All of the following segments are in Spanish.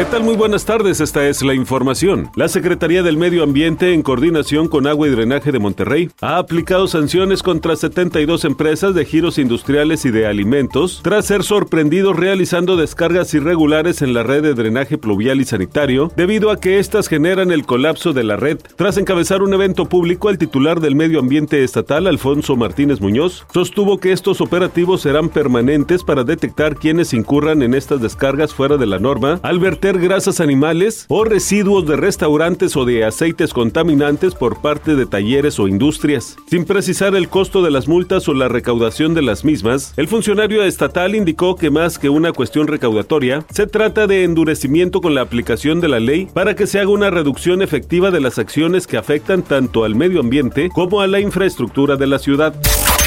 ¿Qué tal? Muy buenas tardes, esta es la información. La Secretaría del Medio Ambiente, en coordinación con Agua y Drenaje de Monterrey, ha aplicado sanciones contra 72 empresas de giros industriales y de alimentos tras ser sorprendidos realizando descargas irregulares en la red de drenaje pluvial y sanitario, debido a que éstas generan el colapso de la red. Tras encabezar un evento público, el titular del Medio Ambiente Estatal, Alfonso Martínez Muñoz, sostuvo que estos operativos serán permanentes para detectar quienes incurran en estas descargas fuera de la norma, al verter grasas animales o residuos de restaurantes o de aceites contaminantes por parte de talleres o industrias. Sin precisar el costo de las multas o la recaudación de las mismas, el funcionario estatal indicó que más que una cuestión recaudatoria, se trata de endurecimiento con la aplicación de la ley para que se haga una reducción efectiva de las acciones que afectan tanto al medio ambiente como a la infraestructura de la ciudad.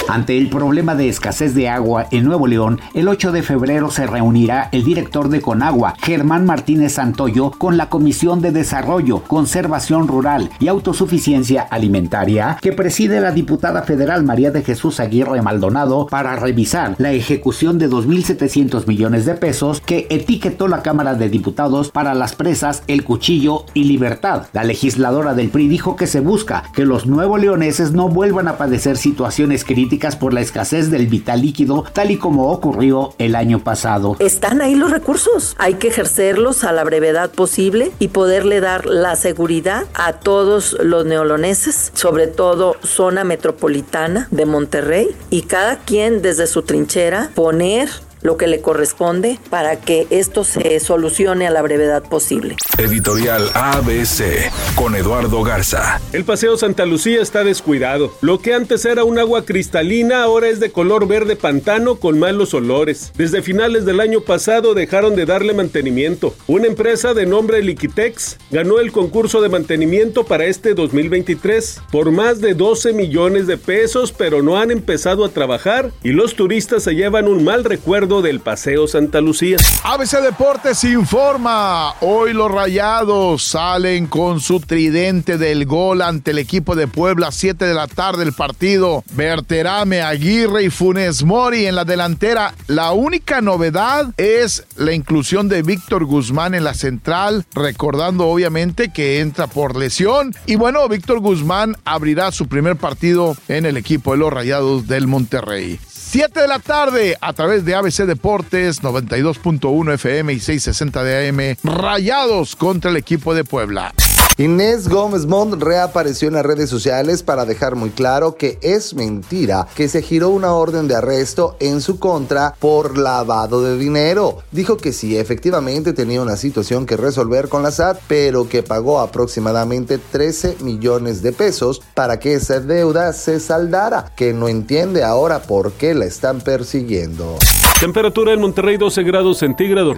Ante el problema de escasez de agua en Nuevo León, el 8 de febrero se reunirá el director de Conagua, Germán Martínez Santoyo, con la Comisión de Desarrollo, Conservación Rural y Autosuficiencia Alimentaria, que preside la diputada federal María de Jesús Aguirre Maldonado, para revisar la ejecución de 2.700 millones de pesos que etiquetó la Cámara de Diputados para las presas El Cuchillo y Libertad. La legisladora del PRI dijo que se busca que los nuevo leoneses no vuelvan a padecer situaciones críticas por la escasez del vital líquido, tal y como ocurrió el año pasado. Están ahí los recursos, hay que ejercerlos a la brevedad posible y poderle dar la seguridad a todos los neoloneses, sobre todo zona metropolitana de Monterrey, y cada quien desde su trinchera poner lo que le corresponde para que esto se solucione a la brevedad posible. Editorial ABC con Eduardo Garza. El Paseo Santa Lucía está descuidado. Lo que antes era un agua cristalina ahora es de color verde pantano con malos olores. Desde finales del año pasado dejaron de darle mantenimiento. Una empresa de nombre Liquitex ganó el concurso de mantenimiento para este 2023 por más de 12 millones de pesos, pero no han empezado a trabajar y los turistas se llevan un mal recuerdo del Paseo Santa Lucía. ABC Deportes informa. Hoy los rayados salen con su tridente del gol ante el equipo de Puebla. 7 de la tarde el partido. Berterame, Aguirre y Funes Mori en la delantera. La única novedad es la inclusión de Víctor Guzmán en la central. Recordando obviamente que entra por lesión. Y bueno, Víctor Guzmán abrirá su primer partido en el equipo de los rayados del Monterrey. 7 de la tarde a través de ABC Deportes 92.1 FM y 660 de AM. Rayados contra el equipo de Puebla. Inés Gómez Mont reapareció en las redes sociales para dejar muy claro que es mentira que se giró una orden de arresto en su contra por lavado de dinero. Dijo que sí, efectivamente tenía una situación que resolver con la SAT, pero que pagó aproximadamente 13 millones de pesos para que esa deuda se saldara, que no entiende ahora por qué la están persiguiendo. Temperatura en Monterrey 12 grados centígrados.